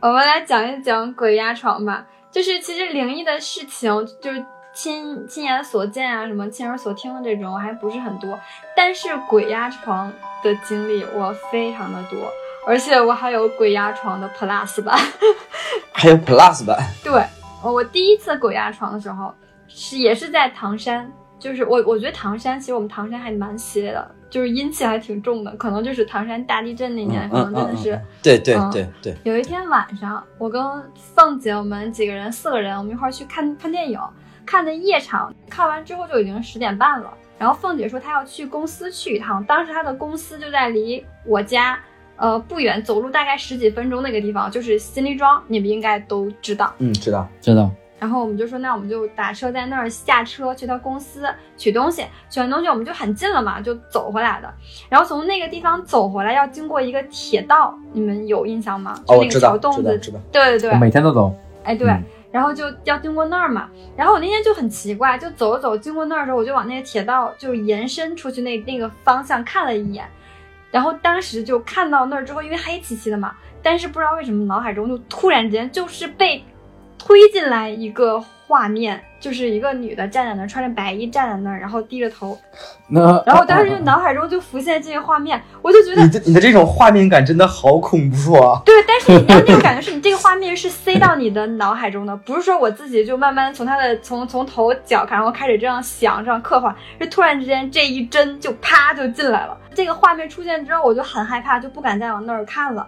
S1: 我们来讲一讲鬼压床吧。就是其实灵异的事情，就是亲亲眼所见啊，什么亲耳所听的这种还不是很多，但是鬼压床的经历我非常的多，而且我还有鬼压床的 Plus 版。
S2: 还有 Plus 版，
S1: 对，我我第一次鬼压床的时候，是也是在唐山，就是我我觉得唐山其实我们唐山还蛮邪的，就是阴气还挺重的，可能就是唐山大地震那年，可能真的是。
S2: 对对
S1: 嗯
S2: 对对，
S1: 有一天晚上，我跟凤姐我们几个人四个人，我们一块儿去看看电影，看的夜场，看完之后就已经十点半了。然后凤姐说她要去公司去一趟，当时她的公司就在离我家呃不远，走路大概十几分钟那个地方，就是新立庄，你们应该都知道。
S2: 嗯，知道。
S3: 知道，
S1: 然后我们就说，那我们就打车在那儿下车去他公司取东西，取完东西我们就很近了嘛，就走回来的。然后从那个地方走回来要经过一个铁道，你们有印象吗？
S2: 哦，
S1: 就那个
S2: 我知道
S1: 小洞子，
S2: 知道知道。
S1: 对对对
S3: 我，每天都走。
S1: 哎对。
S3: 嗯
S1: 然后就要经过那儿嘛，然后我那天就很奇怪，就走着走，经过那儿的时候，我就往那个铁道就延伸出去那那个方向看了一眼，然后当时就看到那儿之后，因为黑漆漆的嘛，但是不知道为什么脑海中就突然之间就是被推进来一个画面，就是一个女的站在那儿，穿着白衣站在那儿，然后低着头，
S3: 那
S1: 然后我当时就脑海中就浮现这些画面，我就觉得
S2: 你的你的这种画面感真的好恐怖啊！
S1: 对，但是你知道那种感觉是你这个画面是塞到你的脑海中的，不是说我自己就慢慢从他的 从从头脚看，然后开始这样想这样刻画，是突然之间这一针就啪就进来了。这个画面出现之后，我就很害怕，就不敢再往那儿看了。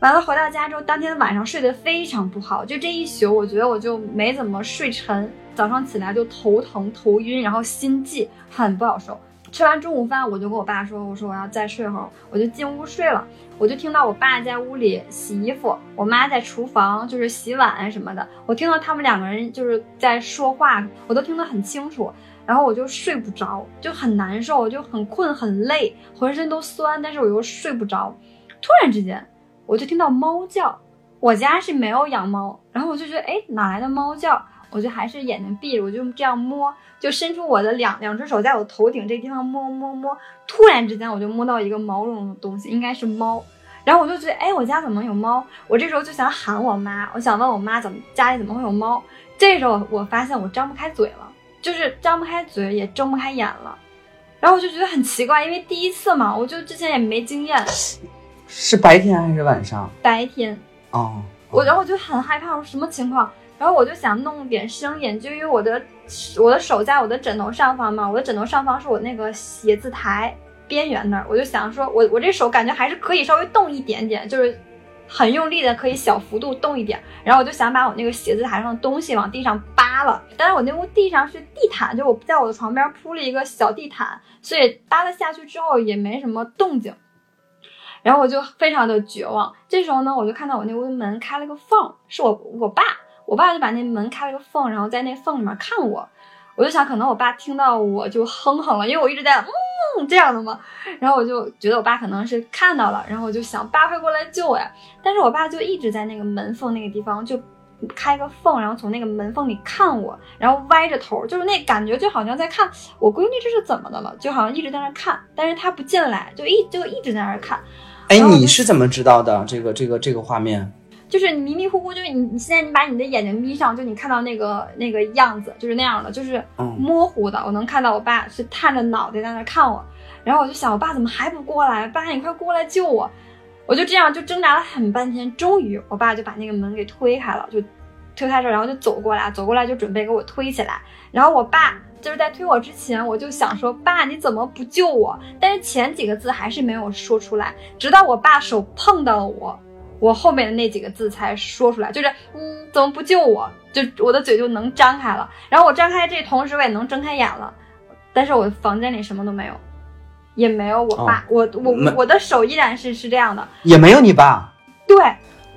S1: 完了回到家之后，当天晚上睡得非常不好，就这一宿，我觉得我就没怎么睡沉，早上起来就头疼头晕，然后心悸，很不好受。吃完中午饭，我就跟我爸说：“我说我要再睡会儿。”我就进屋睡了。我就听到我爸在屋里洗衣服，我妈在厨房就是洗碗什么的。我听到他们两个人就是在说话，我都听得很清楚。然后我就睡不着，就很难受，就很困很累，浑身都酸，但是我又睡不着。突然之间，我就听到猫叫。我家是没有养猫，然后我就觉得，哎，哪来的猫叫？我就还是眼睛闭着，我就这样摸，就伸出我的两两只手在我头顶这地方摸摸摸。突然之间，我就摸到一个毛茸茸的东西，应该是猫。然后我就觉得，哎，我家怎么有猫？我这时候就想喊我妈，我想问我妈怎么家里怎么会有猫？这时候我发现我张不开嘴了，就是张不开嘴，也睁不开眼了。然后我就觉得很奇怪，因为第一次嘛，我就之前也没经验。
S2: 是白天还是晚上？
S1: 白天，
S2: 哦，
S1: 我然后我就很害怕，我说什么情况？然后我就想弄点声音，就因为我的我的手在我的枕头上方嘛，我的枕头上方是我那个写字台边缘那儿，我就想说我我这手感觉还是可以稍微动一点点，就是很用力的可以小幅度动一点，然后我就想把我那个写字台上的东西往地上扒了，但是我那屋地上是地毯，就我在我的床边铺了一个小地毯，所以扒了下去之后也没什么动静。然后我就非常的绝望。这时候呢，我就看到我那屋门开了个缝，是我我爸，我爸就把那门开了个缝，然后在那缝里面看我。我就想，可能我爸听到我就哼哼了，因为我一直在嗯这样的嘛。然后我就觉得我爸可能是看到了，然后我就想爸快过来救我呀。但是我爸就一直在那个门缝那个地方就开个缝，然后从那个门缝里看我，然后歪着头，就是那感觉就好像在看我闺女这是怎么的了，就好像一直在那看，但是他不进来，就一就一直在那看。
S2: 哎，你是怎么知道的这个这个这个画面？
S7: 就是你迷迷糊糊，就是你你现在你把你的眼睛眯上，就你看到那个那个样子，就是那样的，就是
S2: 嗯
S7: 模糊的。我能看到我爸是探着脑袋在那看我，然后我就想，我爸怎么还不过来？爸，你快过来救我！我就这样就挣扎了很半天，终于我爸就把那个门给推开了，就推开这，然后就走过来，走过来就准备给我推起来。然后我爸就是在推我之前，我就想说，爸你怎么不救我？但是前几个字还是没有说出来，直到我爸手碰到了我，我后面的那几个字才说出来，就是嗯，怎么不救我？就我的嘴就能张开了。然后我张开这同时，我也能睁开眼了，但是我房间里什么都没有，也没有我爸，我我我的手依然是是这样的，
S2: 也没有你爸，
S7: 对，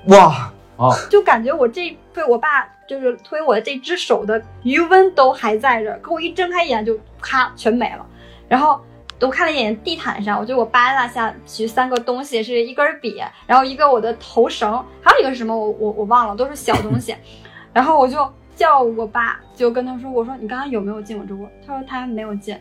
S2: 哇，
S3: 哦，
S7: 就感觉我这被我爸就是推我的这只手的余温都还在这儿，可我一睁开眼就咔全没了。然后我看了一眼地毯上，我就我扒拉下去三个东西，是一根笔，然后一个我的头绳，还有一个是什么我我我忘了，都是小东西。然后我就叫我爸，就跟他说，我说你刚刚有没有进我这屋？他说他没有进。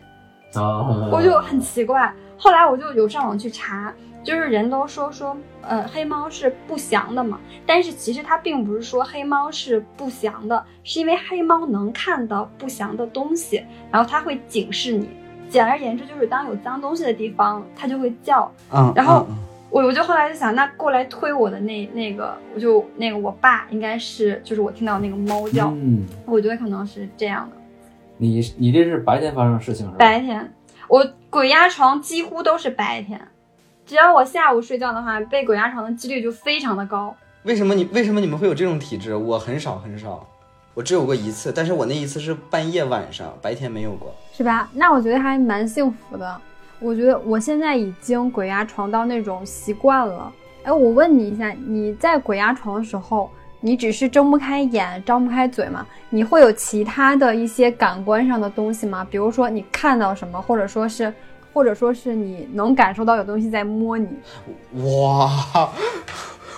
S3: 啊，
S7: 我就很奇怪。后来我就有上网去查，就是人都说说，呃，黑猫是不祥的嘛，但是其实它并不是说黑猫是不祥的，是因为黑猫能看到不祥的东西，然后它会警示你。简而言之，就是当有脏东西的地方，它就会叫。
S2: 嗯，
S7: 然后
S2: 嗯
S7: 我我就后来就想，那过来推我的那那个，我就那个我爸应该是就是我听到那个猫叫，
S3: 嗯，
S7: 我觉得可能是这样的。
S3: 你你这是白天发生的事情是吧？
S7: 白天，我鬼压床几乎都是白天，只要我下午睡觉的话，被鬼压床的几率就非常的高。
S2: 为什么你为什么你们会有这种体质？我很少很少，我只有过一次，但是我那一次是半夜晚上，白天没有过。
S1: 是吧？那我觉得还蛮幸福的。我觉得我现在已经鬼压床到那种习惯了。哎，我问你一下，你在鬼压床的时候，你只是睁不开眼、张不开嘴吗？你会有其他的一些感官上的东西吗？比如说你看到什么，或者说是，或者说是你能感受到有东西在摸你？
S2: 哇，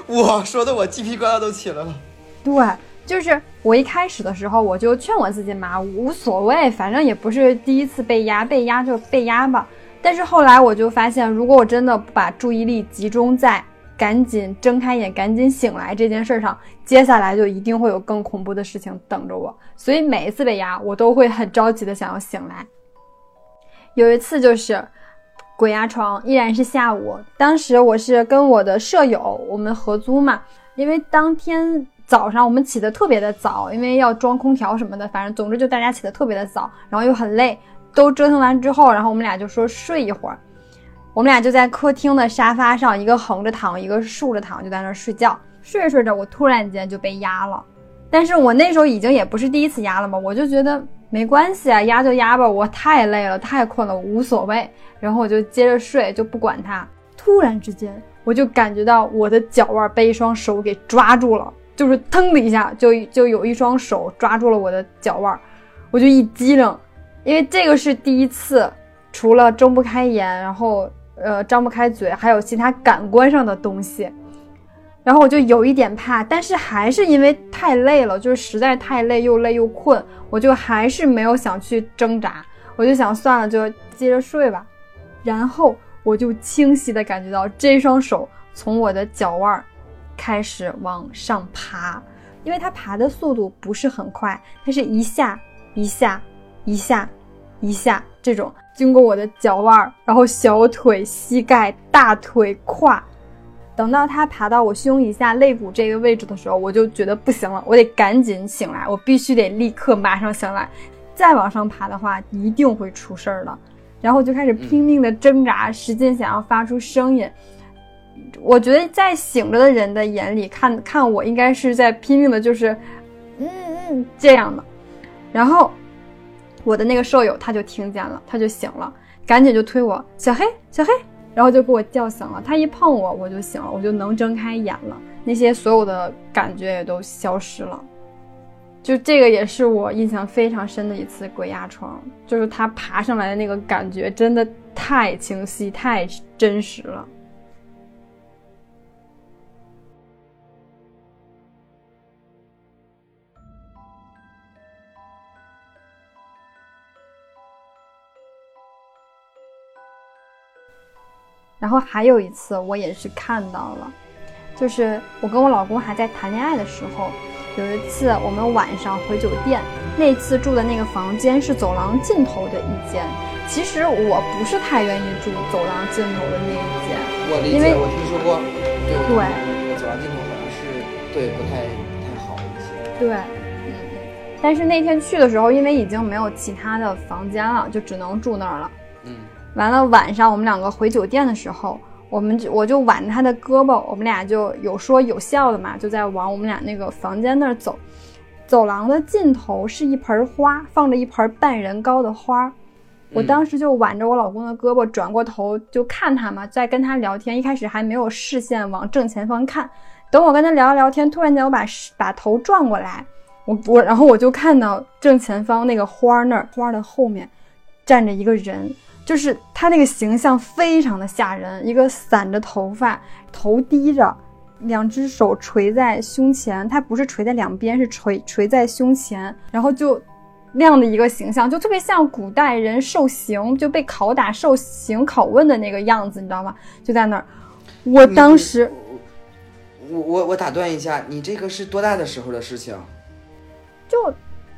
S2: 我，说的我鸡皮疙瘩都起来了。
S1: 对，就是我一开始的时候，我就劝我自己嘛，无所谓，反正也不是第一次被压，被压就被压吧。但是后来我就发现，如果我真的不把注意力集中在赶紧睁开眼、赶紧醒来这件事上，接下来就一定会有更恐怖的事情等着我。所以每一次被压，我都会很着急的想要醒来。有一次就是鬼压床，依然是下午，当时我是跟我的舍友我们合租嘛，因为当天早上我们起得特别的早，因为要装空调什么的，反正总之就大家起得特别的早，然后又很累，都折腾完之后，然后我们俩就说睡一会儿，我们俩就在客厅的沙发上，一个横着躺，一个竖着躺，就在那儿睡觉。睡着睡着，我突然间就被压了，但是我那时候已经也不是第一次压了嘛，我就觉得没关系啊，压就压吧，我太累了，太困了，无所谓。然后我就接着睡，就不管它。突然之间，我就感觉到我的脚腕被一双手给抓住了，就是腾的一下，就就有一双手抓住了我的脚腕，我就一激灵，因为这个是第一次，除了睁不开眼，然后呃张不开嘴，还有其他感官上的东西，然后我就有一点怕，但是还是因为太累了，就是实在太累，又累又困，我就还是没有想去挣扎，我就想算了，就接着睡吧。然后我就清晰的感觉到这双手从我的脚腕儿开始往上爬，因为它爬的速度不是很快，它是一下一下一下一下这种，经过我的脚腕儿，然后小腿、膝盖、大腿、胯。等到它爬到我胸以下肋骨这个位置的时候，我就觉得不行了，我得赶紧醒来，我必须得立刻马上醒来。再往上爬的话，一定会出事儿的。然后我就开始拼命的挣扎，使劲想要发出声音。我觉得在醒着的人的眼里看看我，应该是在拼命的，就是嗯嗯这样的。然后我的那个舍友他就听见了，他就醒了，赶紧就推我小黑小黑，然后就给我叫醒了。他一碰我，我就醒了，我就能睁开眼了，那些所有的感觉也都消失了。就这个也是我印象非常深的一次鬼压床，就是他爬上来的那个感觉真的太清晰、太真实了。然后还有一次，我也是看到了，就是我跟我老公还在谈恋爱的时候，有一次我们晚上回酒店，那次住的那个房间是走廊尽头的一间。其实我不是太愿意住走廊尽头的那一间，
S2: 我理
S1: 因为
S2: 解，我听说过，对我
S1: 对
S2: 那个走廊尽头好像是对不太不太好一些。
S1: 对，嗯嗯。但是那天去的时候，因为已经没有其他的房间了，就只能住那儿了。完了，晚上我们两个回酒店的时候，我们就我就挽着他的胳膊，我们俩就有说有笑的嘛，就在往我们俩那个房间那儿走。走廊的尽头是一盆花，放着一盆半人高的花。我当时就挽着我老公的胳膊，转过头就看他嘛，在跟他聊天。一开始还没有视线往正前方看，等我跟他聊着聊天，突然间我把把头转过来，我我然后我就看到正前方那个花那儿，花的后面站着一个人，就是他那个形象非常的吓人，一个散着头发，头低着，两只手垂在胸前，他不是垂在两边，是垂垂在胸前，然后就那样的一个形象，就特别像古代人受刑就被拷打、受刑拷问的那个样子，你知道吗？就在那儿，我当时
S2: 我我我打断一下，你这个是多大的时候的事情？
S1: 就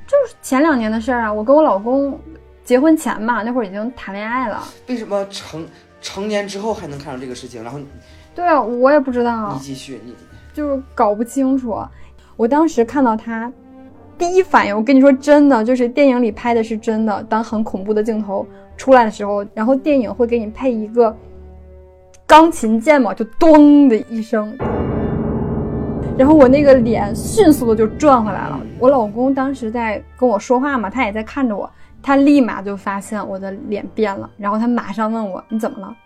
S1: 就是前两年的事儿啊，我跟我老公结婚前嘛，那会儿已经谈恋爱了。
S2: 为什么成成年之后还能看到这个事情？然后你
S1: 对啊，我也不知道
S2: 你，继续，你
S1: 就是搞不清楚。我当时看到他，第一反应，我跟你说真的，就是电影里拍的是真的。当很恐怖的镜头出来的时候，然后电影会给你配一个钢琴键嘛，就咚的一声，然后我那个脸迅速的就转回来了。我老公当时在跟我说话嘛，他也在看着我，他立马就发现我的脸变了，然后他马上问我你怎么了？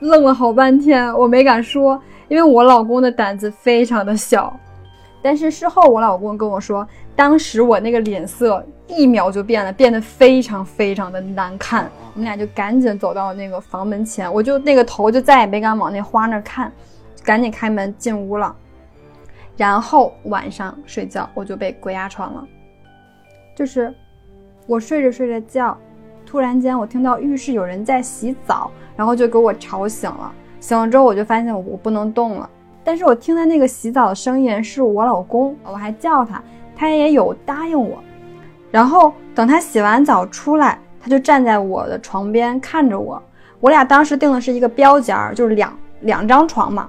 S1: 愣了好半天，我没敢说，因为我老公的胆子非常的小。但是事后我老公跟我说，当时我那个脸色一秒就变了，变得非常非常的难看。我们俩就赶紧走到那个房门前，我就那个头就再也没敢往那花那儿看，赶紧开门进屋了。然后晚上睡觉我就被鬼压床了，就是我睡着睡着觉，突然间我听到浴室有人在洗澡，然后就给我吵醒了。醒了之后我就发现我我不能动了，但是我听到那个洗澡的声音是我老公，我还叫他，他也有答应我。然后等他洗完澡出来，他就站在我的床边看着我。我俩当时订的是一个标间儿，就是两两张床嘛。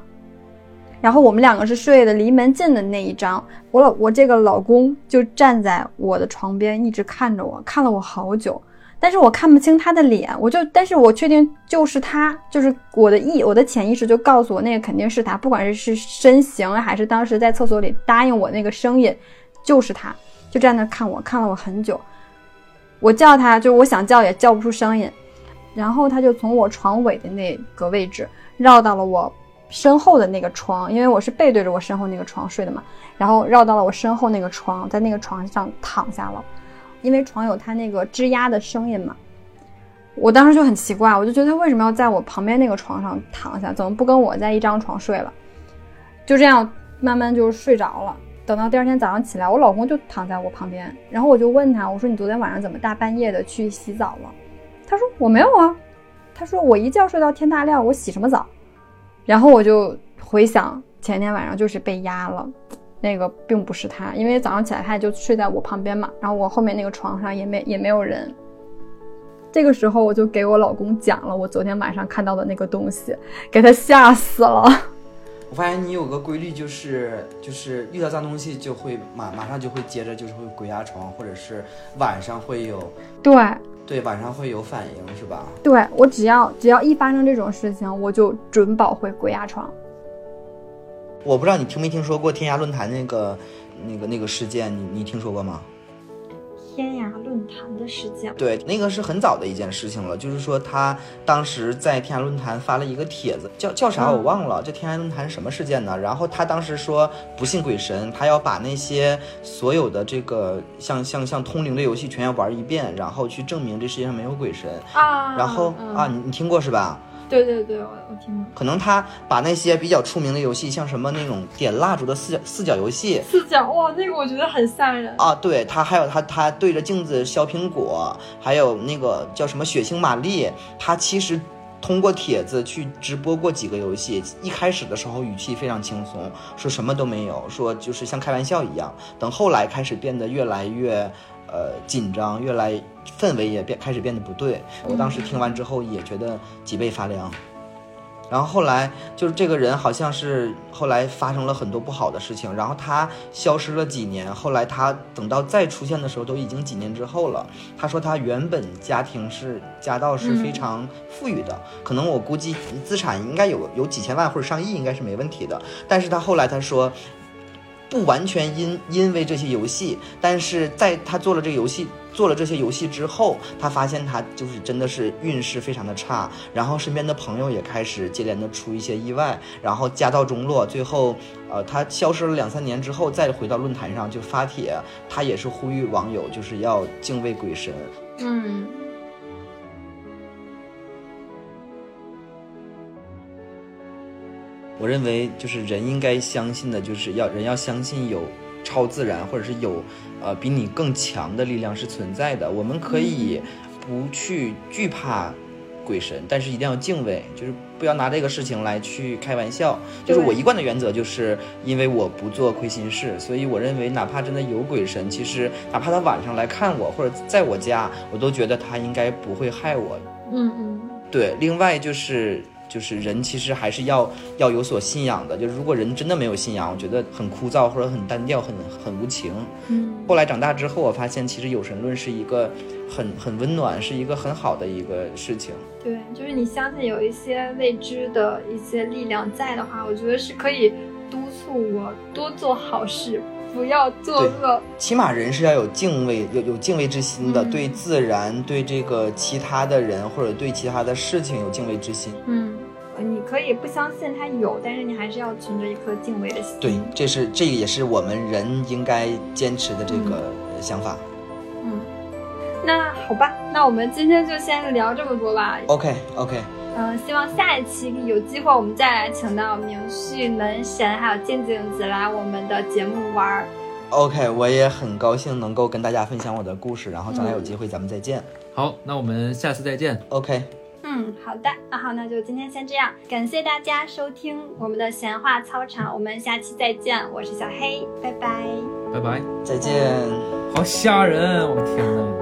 S1: 然后我们两个是睡的离门近的那一张，我老我这个老公就站在我的床边，一直看着我，看了我好久，但是我看不清他的脸，我就，但是我确定就是他，就是我的意，我的潜意识就告诉我那个肯定是他，不管是是身形还是当时在厕所里答应我那个声音，就是他，就站那看我，看了我很久，我叫他，就我想叫也叫不出声音，然后他就从我床尾的那个位置绕到了我身后的那个床，因为我是背对着我身后那个床睡的嘛，然后绕到了我身后那个床，在那个床上躺下了，因为床有它那个吱呀的声音嘛。我当时就很奇怪，我就觉得他为什么要在我旁边那个床上躺下，怎么不跟我在一张床睡了？就这样慢慢就睡着了。等到第二天早上起来，我老公就躺在我旁边，然后我就问他，我说你昨天晚上怎么大半夜的去洗澡了？他说我没有啊。他说我一觉睡到天大亮，我洗什么澡？然后我就回想前天晚上就是被压了，那个并不是他，因为早上起来他也就睡在我旁边嘛，然后我后面那个床上也没也没有人。这个时候我就给我老公讲了我昨天晚上看到的那个东西，给他吓死了。
S2: 我发现你有个规律，就是就是遇到脏东西就会马马上就会接着就是会鬼压床，或者是晚上会有
S1: 对
S2: 对晚上会有反应，是吧？
S1: 对，我只要只要一发生这种事情，我就准保会鬼压床。
S2: 我不知道你听没听说过天涯论坛那个那个那个事件，你你听说过吗？
S8: 天涯论坛的事件，
S2: 对，那个是很早的一件事情了，就是说他当时在天涯论坛发了一个帖子，叫叫啥我忘了，这天涯论坛什么事件呢？然后他当时说不信鬼神，他要把那些所有的这个像像像通灵的游戏全要玩一遍，然后去证明这世界上没有鬼神。
S8: 啊
S2: 然后
S8: 嗯
S2: 啊，你你听过是吧？
S8: 对对对，我我听过。
S2: 可能他把那些比较出名的游戏，像什么那种点蜡烛的四角四角游戏，
S8: 四角哇，那个我觉得很吓人。
S2: 啊，对他还有他他对着镜子削苹果，还有那个叫什么血腥玛丽，他其实通过帖子去直播过几个游戏。一开始的时候语气非常轻松，说什么都没有，说就是像开玩笑一样。等后来开始变得越来越呃紧张，越来氛围也变开始变得不对。我当时听完之后也觉得脊背发凉。然后后来就是这个人好像是后来发生了很多不好的事情，然后他消失了几年。后来他等到再出现的时候，都已经几年之后了。他说他原本家庭是家道是非常富裕的，可能我估计资产应该有有几千万或者上亿，应该是没问题的。但是他后来他说。不完全因因为这些游戏，但是在他做了这个游戏，做了这些游戏之后，他发现他就是真的是运势非常的差，然后身边的朋友也开始接连的出一些意外，然后家道中落，最后，呃，他消失了两三年之后，再回到论坛上就发帖，他也是呼吁网友就是要敬畏鬼神。
S1: 嗯，
S2: 我认为就是人应该相信的，就是要人要相信有超自然，或者是有呃比你更强的力量是存在的。我们可以不去惧怕鬼神，但是一定要敬畏，就是不要拿这个事情来去开玩笑。就是我一贯的原则，就是因为我不做亏心事，所以我认为哪怕真的有鬼神，其实哪怕他晚上来看我，或者在我家，我都觉得他应该不会害我。
S1: 嗯嗯，
S2: 对，另外就是就是人其实还是要要有所信仰的，就是如果人真的没有信仰，我觉得很枯燥或者很单调，很很无情。
S1: 嗯，
S2: 后来长大之后，我发现其实有神论是一个很很温暖，是一个很好的一个事情。
S1: 对，就是你相信有一些未知的一些力量在的话，我觉得是可以督促我多做好事，不要作恶。
S2: 起码人是要有敬畏，有有敬畏之心的，
S1: 嗯
S2: 对自然，对这个其他的人或者对其他的事情有敬畏之心。
S1: 嗯，你可以不相信他有，但是你还是要存着一颗敬畏的心。
S2: 对，这是这也是我们人应该坚持的这个想法。
S1: 嗯，那好吧，那我们今天就先聊这么多吧。
S2: OK OK，
S1: 嗯、希望下一期有机会我们再来请到明旭、门神还有静静子来我们的节目玩儿。
S2: OK，我也很高兴能够跟大家分享我的故事，然后将来有机会咱们再见。
S3: 好，那我们下次再见。
S2: OK，
S1: 嗯，好的，那好，那就今天先这样，感谢大家收听我们的闲话操场，我们下期再见，我是小黑，拜拜。
S3: 拜拜。
S2: 再见。
S3: 好吓人，我天哪！